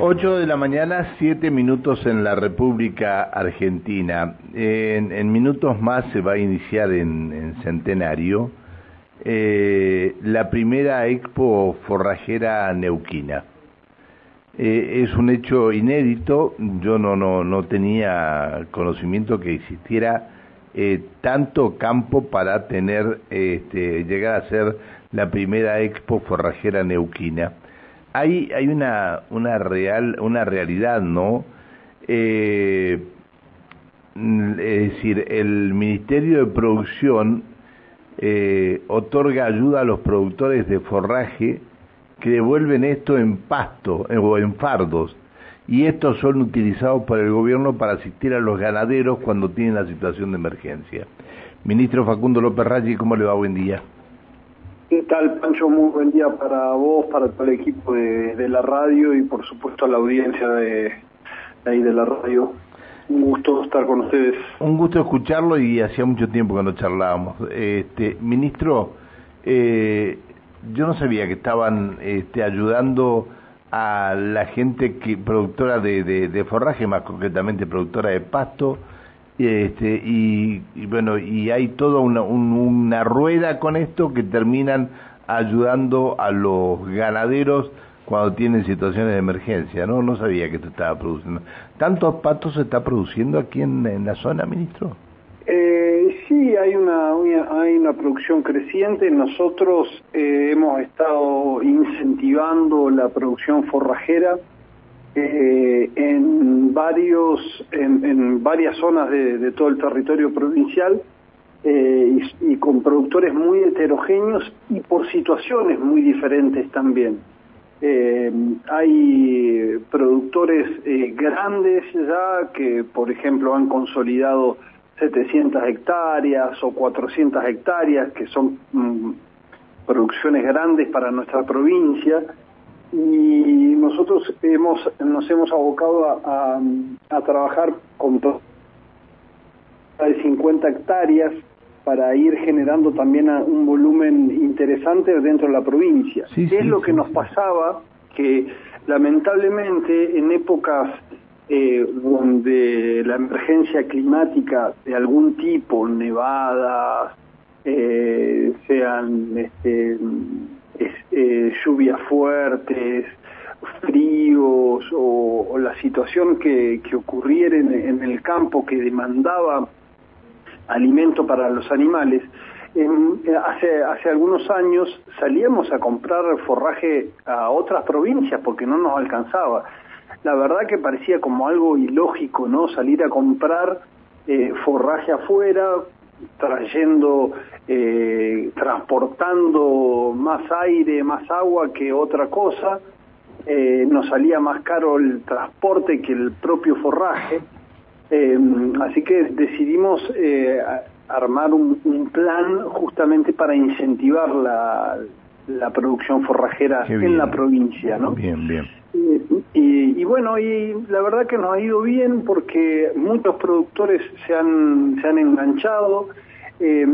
8 de la mañana, 7 minutos en la República Argentina. En, minutos más se va a iniciar en, Centenario eh, la primera expo forrajera neuquina. Eh, es un hecho inédito, yo no, no, no tenía conocimiento que existiera eh, tanto campo para tener, este, llegar a ser la primera expo forrajera neuquina hay, hay una, una, real, una realidad, ¿no? Eh, es decir, el Ministerio de Producción eh, otorga ayuda a los productores de forraje que devuelven esto en pasto eh, o en fardos y estos son utilizados por el gobierno para asistir a los ganaderos cuando tienen la situación de emergencia. Ministro Facundo López Raggi, ¿cómo le va? Buen día. ¿Qué tal, Pancho? Muy buen día para vos, para todo el equipo de, la radio y por supuesto a la audiencia de, ahí de la radio. Un gusto estar con ustedes. Un gusto escucharlo y hacía mucho tiempo que no charlábamos. Este, ministro, eh, yo no sabía que estaban este, ayudando a la gente que productora de, de forraje, más concretamente productora de pasto, este, y, bueno, y hay toda una, una rueda con esto que terminan ayudando a los ganaderos cuando tienen situaciones de emergencia, ¿no? No sabía que esto estaba produciendo. ¿Tantos patos se está produciendo aquí en, la zona, ministro? Eh, sí, hay una, hay una producción creciente. Nosotros eh, hemos estado incentivando la producción forrajera eh, en varios en, varias zonas de, todo el territorio provincial eh, y, con productores muy heterogéneos y por situaciones muy diferentes también. Eh, hay productores grandes ya que, por ejemplo, han consolidado 700 hectáreas o 400 hectáreas, que son mm, producciones grandes para nuestra provincia y nosotros hemos nos hemos abocado a, a, trabajar con de 50 hectáreas para ir generando también un volumen interesante dentro de la provincia. es lo que nos pasaba? Que lamentablemente en épocas eh, donde la emergencia climática de algún tipo, nevadas, eh, sean este, eh, lluvias fuertes, fríos o, la situación que, que ocurriera en, el campo que demandaba alimento para los animales, hace, hace algunos años salíamos a comprar forraje a otras provincias porque no nos alcanzaba. La verdad que parecía como algo ilógico, ¿no? Salir a comprar eh, forraje afuera trayendo, eh, transportando más aire, más agua que otra cosa, eh, nos salía más caro el transporte que el propio forraje, eh, así que decidimos armar un, plan justamente para incentivar la, la producción forrajera en la provincia, ¿no? Bien, bien. Y, bueno, y la verdad que nos ha ido bien porque muchos productores se han, se han enganchado. Eh,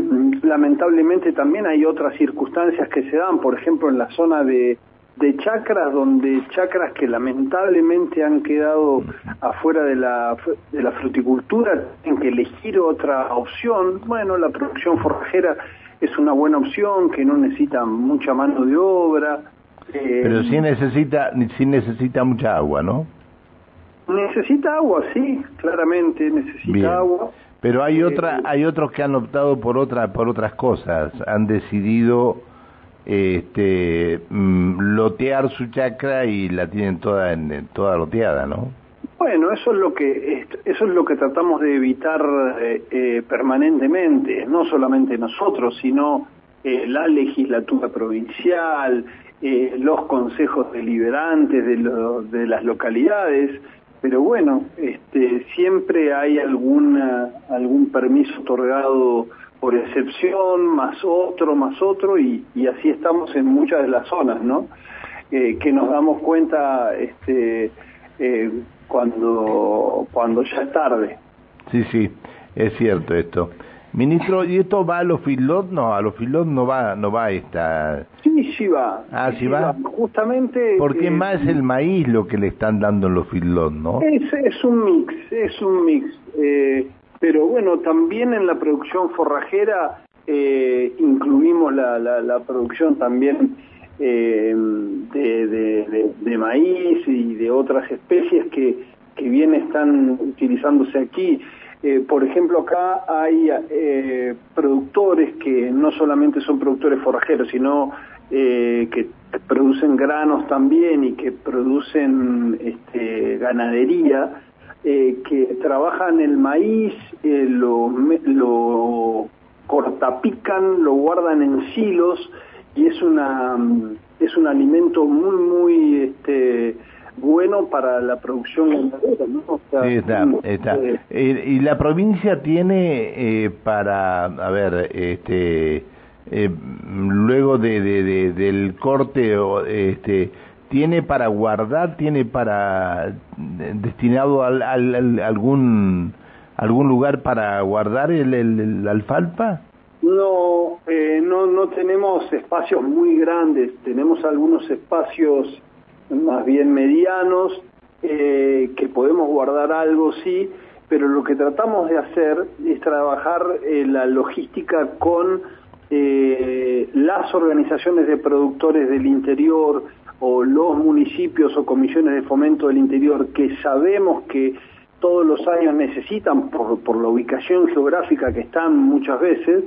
lamentablemente también hay otras circunstancias que se dan, por ejemplo en la zona de, de chacras, donde chacras que lamentablemente han quedado afuera de la, de la fruticultura, tienen que elegir otra opción. Bueno, la producción forrajera es una buena opción que no necesita mucha mano de obra. Eh, Pero sí necesita, sí necesita mucha agua, ¿no? Necesita agua, sí, claramente necesita agua. Pero hay eh, otra, hay otros que han optado por otra, por otras cosas, han decidido este mm, lotear su chacra y la tienen toda en, toda loteada, ¿no? Bueno, eso es lo que eso es lo que tratamos de evitar eh, permanentemente, no solamente nosotros, sino la legislatura provincial, eh, los consejos deliberantes de, de las localidades, pero bueno, este, siempre hay alguna, algún permiso otorgado por excepción, más otro, más otro, y, y así estamos en muchas de las zonas, ¿no? Eh, que nos damos cuenta este, eh, cuando, cuando ya es tarde. Sí, sí, es cierto esto. Ministro, ¿y esto va a los feedlots? No, a los feedlots no va, no va esta... Sí, sí va. Ah, sí, va. Justamente... Porque eh, más el maíz lo que le están dando en los feedlots, ¿no? Es, es un mix, es un mix. Eh, pero bueno, también en la producción forrajera eh, incluimos la, la, la, producción también eh, de, de, de, maíz y de otras especies que, que bien están utilizándose aquí. Eh, por ejemplo, acá hay eh, productores que no solamente son productores forrajeros, sino eh, que producen granos también y que producen este, ganadería, que trabajan el maíz, lo, lo cortapican, lo guardan en silos y es una es un alimento muy muy este bueno para la producción ganadera, ¿no? sí, está, está. Eh, y la provincia tiene eh, para, a ver, este, eh, luego de, de, del corte, este, tiene para guardar, tiene para destinado al, al, algún algún lugar para guardar el, el, alfalfa. No, no, no tenemos espacios muy grandes, tenemos algunos espacios más bien medianos, eh, que podemos guardar algo, sí, pero lo que tratamos de hacer es trabajar eh, la logística con eh, las organizaciones de productores del interior o los municipios o comisiones de fomento del interior que sabemos que todos los años necesitan por, por la ubicación geográfica que están muchas veces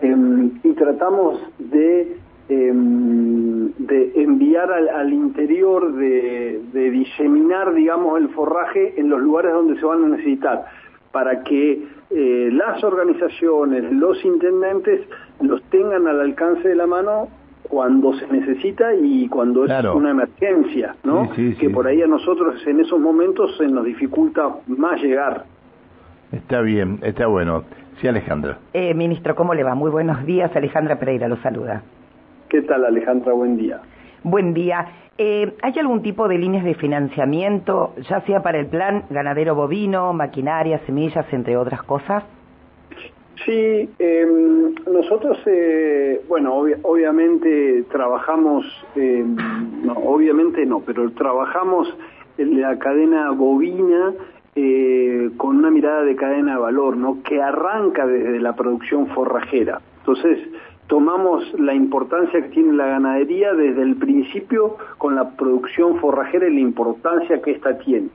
em, y tratamos de Em, de enviar al, interior, de, diseminar, digamos, el forraje en los lugares donde se van a necesitar, para que eh, las organizaciones, los intendentes, los tengan al alcance de la mano cuando se necesita y cuando es una emergencia, ¿no? que por ahí a nosotros en esos momentos se nos dificulta más llegar. Está bien, está bueno. Sí, Alejandra. Eh, ministro, ¿cómo le va? Muy buenos días. Alejandra Pereira lo saluda. ¿Qué tal, Alejandra? Buen día. Buen día. Eh, ¿Hay algún tipo de líneas de financiamiento, ya sea para el plan ganadero bovino, maquinaria, semillas, entre otras cosas? Sí, em, nosotros, eh, bueno, obviamente trabajamos, em, no, obviamente no, pero trabajamos en la cadena bovina eh, con una mirada de cadena de valor, ¿no? Que arranca desde la producción forrajera. Entonces, tomamos la importancia que tiene la ganadería desde el principio con la producción forrajera y la importancia que ésta tiene.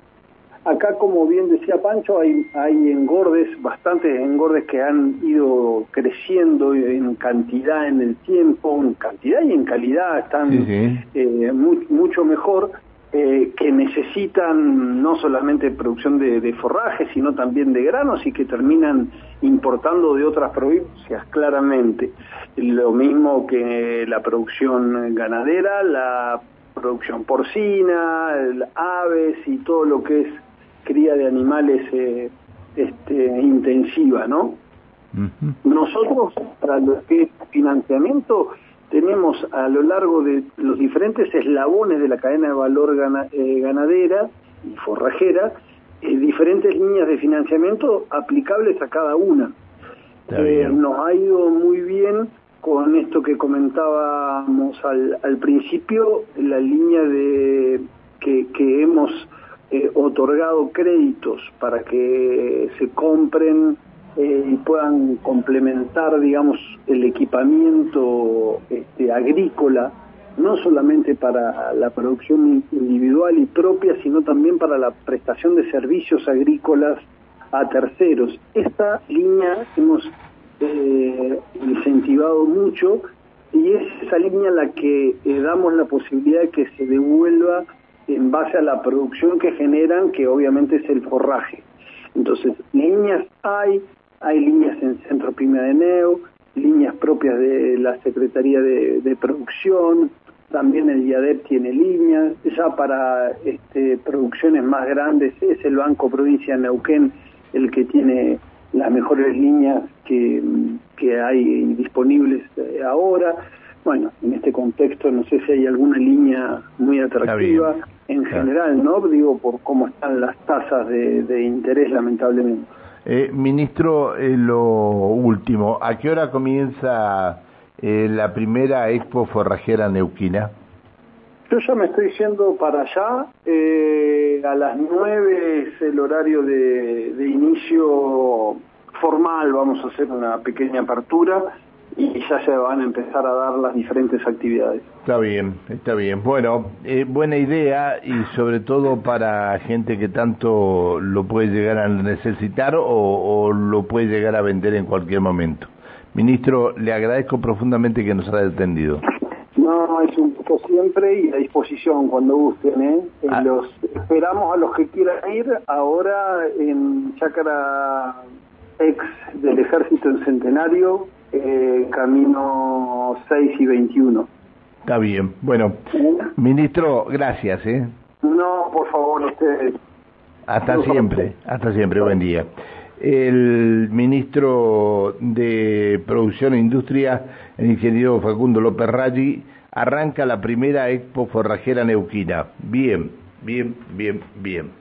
Acá, como bien decía Pancho, hay, hay engordes, bastantes engordes que han ido creciendo en cantidad en el tiempo, en cantidad y en calidad están eh, mucho mejor, eh, que necesitan no solamente producción de, de forraje, sino también de granos y que terminan importando de otras provincias, claramente. Lo mismo que la producción ganadera, la producción porcina, aves y todo lo que es cría de animales eh, este, intensiva, ¿no? Nosotros, para lo que es financiamiento, tenemos a lo largo de los diferentes eslabones de la cadena de valor eh, ganadera y forrajera, eh, diferentes líneas de financiamiento aplicables a cada una. Eh, nos ha ido muy bien con esto que comentábamos al, al principio, la línea de que, que hemos otorgado créditos para que se compren eh, y puedan complementar, digamos, el equipamiento este, agrícola, no solamente para la producción individual y propia, sino también para la prestación de servicios agrícolas a terceros. Esta línea hemos eh, incentivado mucho y es esa línea la que eh, damos la posibilidad de que se devuelva en base a la producción que generan, que obviamente es el forraje. Entonces, líneas hay, hay líneas en Centro Pyme de Neo, líneas propias de la Secretaría de, Producción, también el IADEP tiene líneas, ya para este, producciones más grandes es el Banco Provincia de Neuquén el que tiene las mejores líneas que, que hay disponibles eh, ahora. Bueno, en este contexto no sé si hay alguna línea muy atractiva en general, ¿no? Digo, por cómo están las tasas de interés, lamentablemente. Eh, ministro, eh, lo último, ¿a qué hora comienza eh, la primera Expo Forrajera Neuquina? Yo ya me estoy yendo para allá. a las nueve es el horario de inicio formal. Vamos a hacer una pequeña apertura y ya se van a empezar a dar las diferentes actividades. Está bien, está bien. Bueno, eh, buena idea y sobre todo para gente que tanto lo puede llegar a necesitar o, lo puede llegar a vender en cualquier momento. Ministro, le agradezco profundamente que nos haya atendido. No, es un gusto siempre y a disposición cuando gusten. eh ah. Los esperamos a los que quieran ir ahora en Chácara ex del Ejército en Centenario, eh, camino 6 y 21. Está bien. Bueno, ministro, gracias. ¿eh? No, por favor, ustedes. Hasta siempre, hasta siempre, buen día. El ministro de Producción e Industria, el ingeniero Facundo López Raggi, arranca la primera Expo Forrajera Neuquina. Bien, bien, bien, bien.